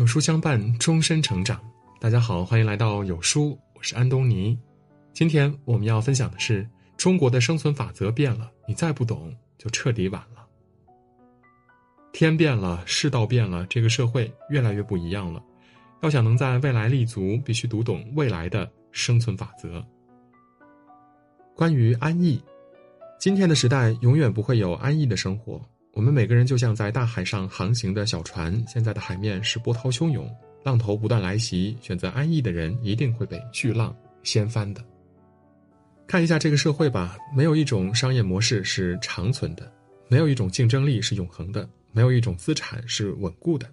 有书相伴，终身成长。大家好，欢迎来到有书，我是安东尼。今天我们要分享的是中国的生存法则变了，你再不懂就彻底晚了。天变了，世道变了，这个社会越来越不一样了。要想能在未来立足，必须读懂未来的生存法则。关于安逸，今天的时代永远不会有安逸的生活。我们每个人就像在大海上航行的小船，现在的海面是波涛汹涌，浪头不断来袭。选择安逸的人一定会被巨浪掀翻的。看一下这个社会吧，没有一种商业模式是长存的，没有一种竞争力是永恒的，没有一种资产是稳固的。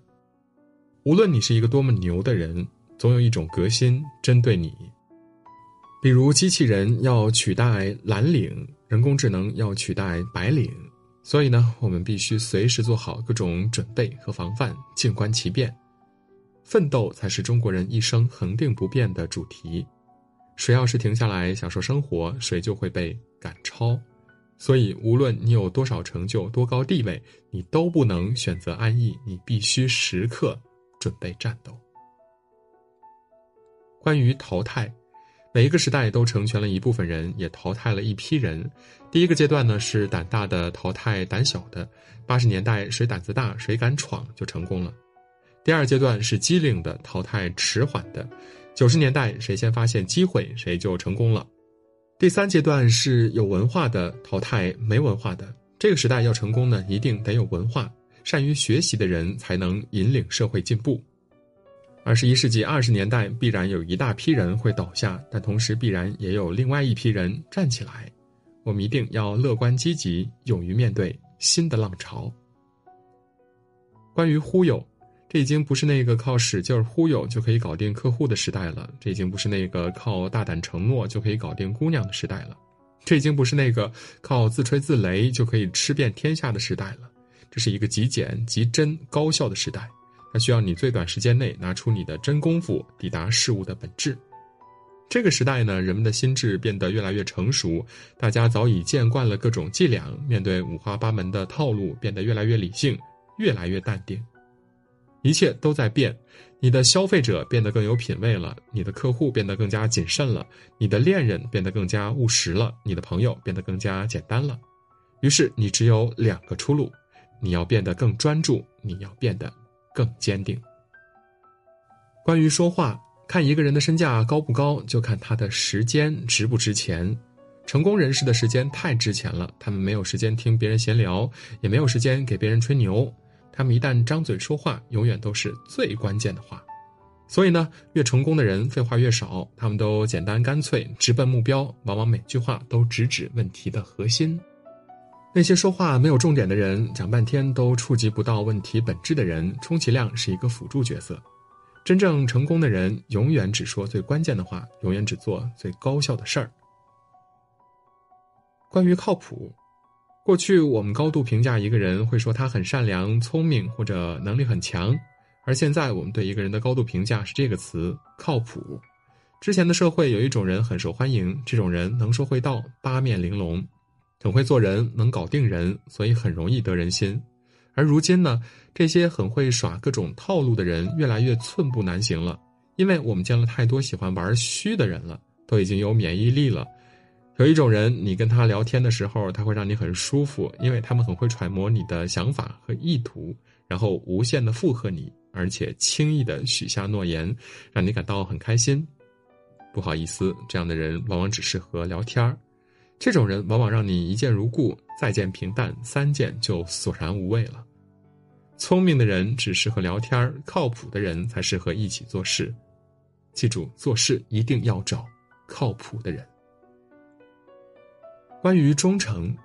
无论你是一个多么牛的人，总有一种革新针对你。比如机器人要取代蓝领，人工智能要取代白领。所以呢，我们必须随时做好各种准备和防范，静观其变。奋斗才是中国人一生恒定不变的主题。谁要是停下来享受生活，谁就会被赶超。所以，无论你有多少成就、多高地位，你都不能选择安逸，你必须时刻准备战斗。关于淘汰。每一个时代都成全了一部分人，也淘汰了一批人。第一个阶段呢是胆大的淘汰胆小的，八十年代谁胆子大谁敢闯就成功了。第二阶段是机灵的淘汰迟缓的，九十年代谁先发现机会谁就成功了。第三阶段是有文化的淘汰没文化的。这个时代要成功呢，一定得有文化，善于学习的人才能引领社会进步。二十一世纪二十年代，必然有一大批人会倒下，但同时必然也有另外一批人站起来。我们一定要乐观积极，勇于面对新的浪潮。关于忽悠，这已经不是那个靠使劲忽悠就可以搞定客户的时代了；这已经不是那个靠大胆承诺就可以搞定姑娘的时代了；这已经不是那个靠自吹自擂就可以吃遍天下的时代了。这是一个极简、极真、高效的时代。它需要你最短时间内拿出你的真功夫，抵达事物的本质。这个时代呢，人们的心智变得越来越成熟，大家早已见惯了各种伎俩，面对五花八门的套路，变得越来越理性，越来越淡定。一切都在变，你的消费者变得更有品位了，你的客户变得更加谨慎了，你的恋人变得更加务实了，你的朋友变得更加简单了。于是你只有两个出路：你要变得更专注，你要变得。更坚定。关于说话，看一个人的身价高不高，就看他的时间值不值钱。成功人士的时间太值钱了，他们没有时间听别人闲聊，也没有时间给别人吹牛。他们一旦张嘴说话，永远都是最关键的话。所以呢，越成功的人废话越少，他们都简单干脆，直奔目标，往往每句话都直指问题的核心。那些说话没有重点的人，讲半天都触及不到问题本质的人，充其量是一个辅助角色。真正成功的人，永远只说最关键的话，永远只做最高效的事儿。关于靠谱，过去我们高度评价一个人，会说他很善良、聪明或者能力很强，而现在我们对一个人的高度评价是这个词“靠谱”。之前的社会有一种人很受欢迎，这种人能说会道，八面玲珑。很会做人，能搞定人，所以很容易得人心。而如今呢，这些很会耍各种套路的人越来越寸步难行了，因为我们见了太多喜欢玩虚的人了，都已经有免疫力了。有一种人，你跟他聊天的时候，他会让你很舒服，因为他们很会揣摩你的想法和意图，然后无限的附和你，而且轻易的许下诺言，让你感到很开心。不好意思，这样的人往往只适合聊天儿。这种人往往让你一见如故，再见平淡，三见就索然无味了。聪明的人只适合聊天靠谱的人才适合一起做事。记住，做事一定要找靠谱的人。关于忠诚，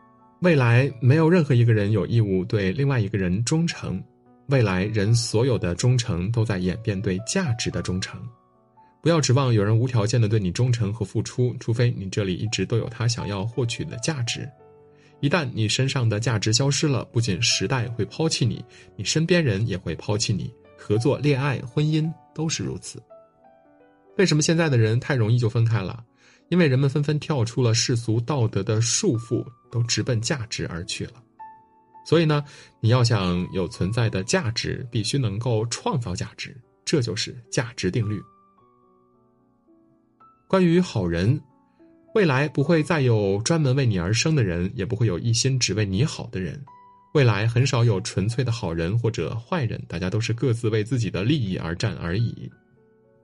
未来没有任何一个人有义务对另外一个人忠诚。未来人所有的忠诚都在演变对价值的忠诚。不要指望有人无条件的对你忠诚和付出，除非你这里一直都有他想要获取的价值。一旦你身上的价值消失了，不仅时代会抛弃你，你身边人也会抛弃你。合作、恋爱、婚姻都是如此。为什么现在的人太容易就分开了？因为人们纷纷跳出了世俗道德的束缚，都直奔价值而去了。所以呢，你要想有存在的价值，必须能够创造价值。这就是价值定律。关于好人，未来不会再有专门为你而生的人，也不会有一心只为你好的人。未来很少有纯粹的好人或者坏人，大家都是各自为自己的利益而战而已。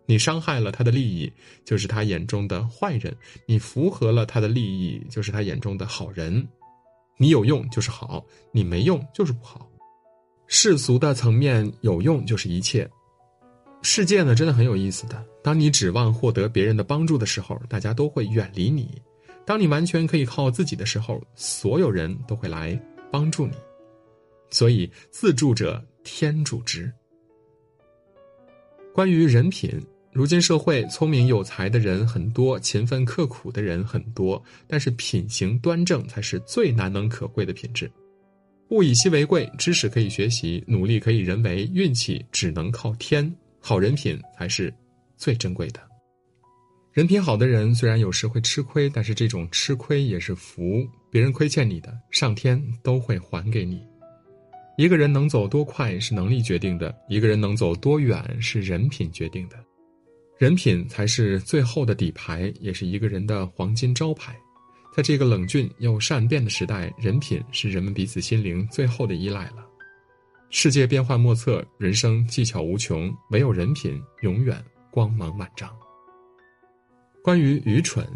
你伤害了他的利益，就是他眼中的坏人；你符合了他的利益，就是他眼中的好人。你有用就是好，你没用就是不好。世俗的层面，有用就是一切。世界呢，真的很有意思的。当你指望获得别人的帮助的时候，大家都会远离你；当你完全可以靠自己的时候，所有人都会来帮助你。所以，自助者天助之。关于人品。如今社会聪明有才的人很多，勤奋刻苦的人很多，但是品行端正才是最难能可贵的品质。物以稀为贵，知识可以学习，努力可以人为，运气只能靠天。好人品才是最珍贵的。人品好的人虽然有时会吃亏，但是这种吃亏也是福。别人亏欠你的，上天都会还给你。一个人能走多快是能力决定的，一个人能走多远是人品决定的。人品才是最后的底牌，也是一个人的黄金招牌。在这个冷峻又善变的时代，人品是人们彼此心灵最后的依赖了。世界变幻莫测，人生技巧无穷，唯有人品永远光芒万丈。关于愚蠢，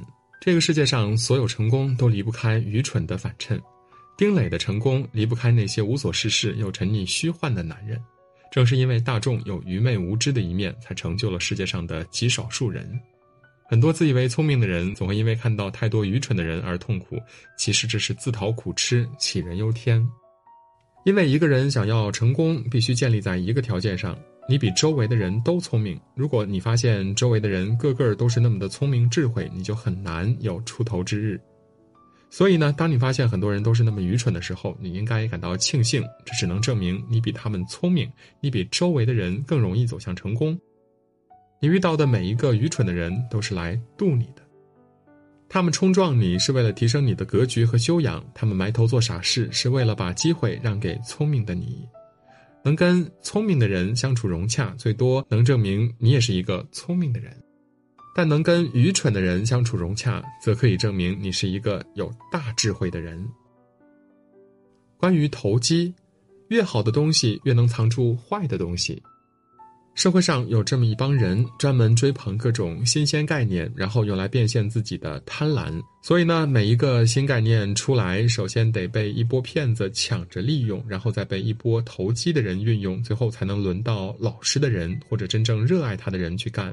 这个世界上所有成功都离不开愚蠢的反衬。丁磊的成功离不开那些无所事事又沉溺虚幻的男人。正是因为大众有愚昧无知的一面，才成就了世界上的极少数人。很多自以为聪明的人，总会因为看到太多愚蠢的人而痛苦。其实这是自讨苦吃，杞人忧天。因为一个人想要成功，必须建立在一个条件上：你比周围的人都聪明。如果你发现周围的人个个都是那么的聪明智慧，你就很难有出头之日。所以呢，当你发现很多人都是那么愚蠢的时候，你应该感到庆幸，这只能证明你比他们聪明，你比周围的人更容易走向成功。你遇到的每一个愚蠢的人都是来渡你的，他们冲撞你是为了提升你的格局和修养，他们埋头做傻事是为了把机会让给聪明的你。能跟聪明的人相处融洽，最多能证明你也是一个聪明的人。但能跟愚蠢的人相处融洽，则可以证明你是一个有大智慧的人。关于投机，越好的东西越能藏住坏的东西。社会上有这么一帮人，专门追捧各种新鲜概念，然后用来变现自己的贪婪。所以呢，每一个新概念出来，首先得被一波骗子抢着利用，然后再被一波投机的人运用，最后才能轮到老实的人或者真正热爱他的人去干。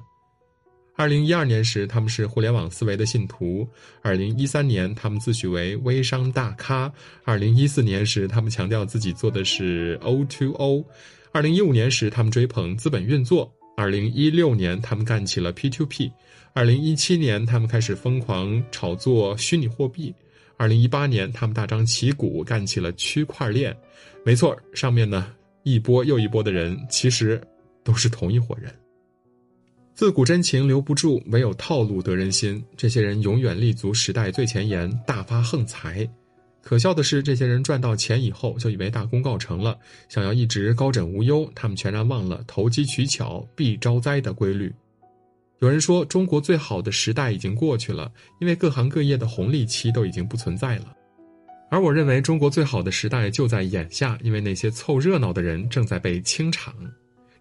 二零一二年时，他们是互联网思维的信徒；二零一三年，他们自诩为微商大咖；二零一四年时，他们强调自己做的是 O to O；二零一五年时，他们追捧资本运作；二零一六年，他们干起了 P to P；二零一七年，他们开始疯狂炒作虚拟货币；二零一八年，他们大张旗鼓干起了区块链。没错，上面呢一波又一波的人，其实都是同一伙人。自古真情留不住，唯有套路得人心。这些人永远立足时代最前沿，大发横财。可笑的是，这些人赚到钱以后，就以为大功告成了，想要一直高枕无忧。他们全然忘了投机取巧必招灾的规律。有人说，中国最好的时代已经过去了，因为各行各业的红利期都已经不存在了。而我认为，中国最好的时代就在眼下，因为那些凑热闹的人正在被清场。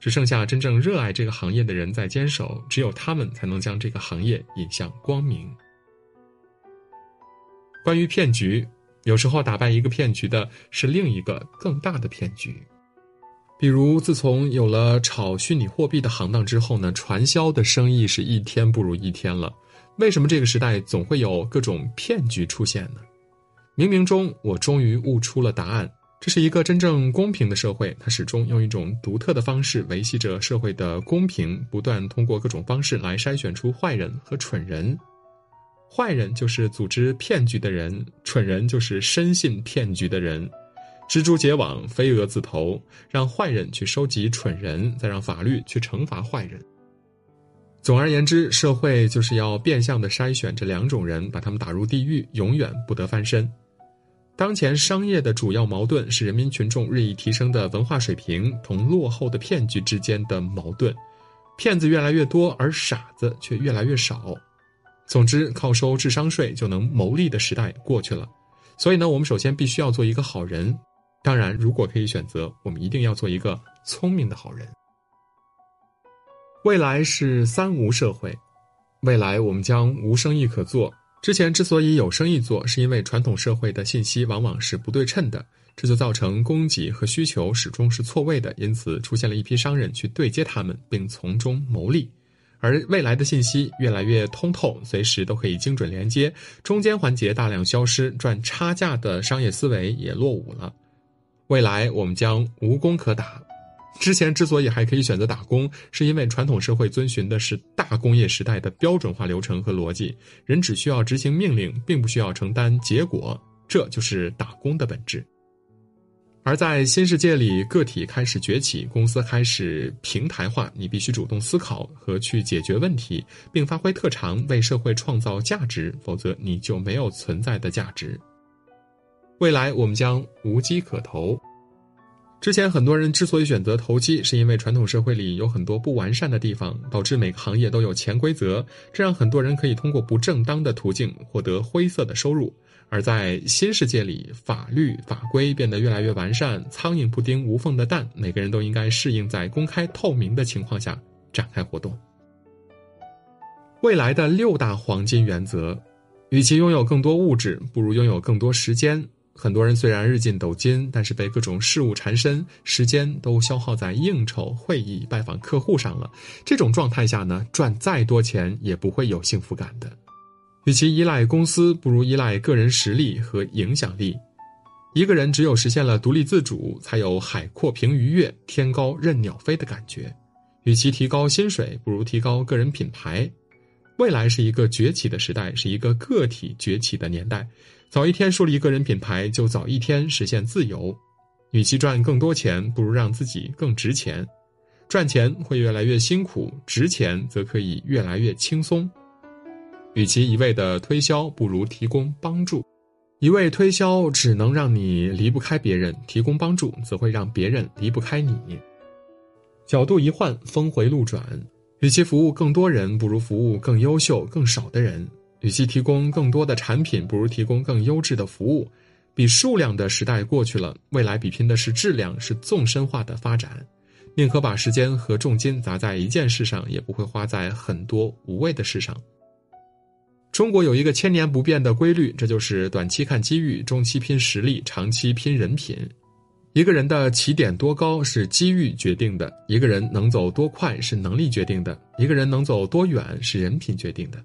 只剩下真正热爱这个行业的人在坚守，只有他们才能将这个行业引向光明。关于骗局，有时候打败一个骗局的是另一个更大的骗局。比如，自从有了炒虚拟货币的行当之后呢，传销的生意是一天不如一天了。为什么这个时代总会有各种骗局出现呢？冥冥中，我终于悟出了答案。这是一个真正公平的社会，它始终用一种独特的方式维系着社会的公平，不断通过各种方式来筛选出坏人和蠢人。坏人就是组织骗局的人，蠢人就是深信骗局的人。蜘蛛结网，飞蛾自投，让坏人去收集蠢人，再让法律去惩罚坏人。总而言之，社会就是要变相的筛选这两种人，把他们打入地狱，永远不得翻身。当前商业的主要矛盾是人民群众日益提升的文化水平同落后的骗局之间的矛盾。骗子越来越多，而傻子却越来越少。总之，靠收智商税就能牟利的时代过去了。所以呢，我们首先必须要做一个好人。当然，如果可以选择，我们一定要做一个聪明的好人。未来是三无社会，未来我们将无生意可做。之前之所以有生意做，是因为传统社会的信息往往是不对称的，这就造成供给和需求始终是错位的，因此出现了一批商人去对接他们，并从中牟利。而未来的信息越来越通透，随时都可以精准连接，中间环节大量消失，赚差价的商业思维也落伍了。未来我们将无工可打。之前之所以还可以选择打工，是因为传统社会遵循的是大工业时代的标准化流程和逻辑，人只需要执行命令，并不需要承担结果，这就是打工的本质。而在新世界里，个体开始崛起，公司开始平台化，你必须主动思考和去解决问题，并发挥特长，为社会创造价值，否则你就没有存在的价值。未来我们将无机可投。之前很多人之所以选择投机，是因为传统社会里有很多不完善的地方，导致每个行业都有潜规则，这让很多人可以通过不正当的途径获得灰色的收入。而在新世界里，法律法规变得越来越完善，苍蝇不叮无缝的蛋，每个人都应该适应在公开透明的情况下展开活动。未来的六大黄金原则：与其拥有更多物质，不如拥有更多时间。很多人虽然日进斗金，但是被各种事物缠身，时间都消耗在应酬、会议、拜访客户上了。这种状态下呢，赚再多钱也不会有幸福感的。与其依赖公司，不如依赖个人实力和影响力。一个人只有实现了独立自主，才有海阔凭鱼跃、天高任鸟飞的感觉。与其提高薪水，不如提高个人品牌。未来是一个崛起的时代，是一个个体崛起的年代。早一天树立个人品牌，就早一天实现自由。与其赚更多钱，不如让自己更值钱。赚钱会越来越辛苦，值钱则可以越来越轻松。与其一味的推销，不如提供帮助。一味推销只能让你离不开别人，提供帮助则会让别人离不开你。角度一换，峰回路转。与其服务更多人，不如服务更优秀、更少的人。与其提供更多的产品，不如提供更优质的服务。比数量的时代过去了，未来比拼的是质量，是纵深化的发展。宁可把时间和重金砸在一件事上，也不会花在很多无谓的事上。中国有一个千年不变的规律，这就是短期看机遇，中期拼实力，长期拼人品。一个人的起点多高是机遇决定的，一个人能走多快是能力决定的，一个人能走多远是人品决定的。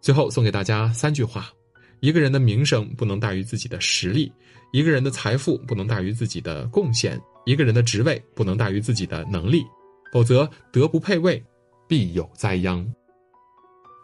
最后送给大家三句话：一个人的名声不能大于自己的实力；一个人的财富不能大于自己的贡献；一个人的职位不能大于自己的能力。否则，德不配位，必有灾殃。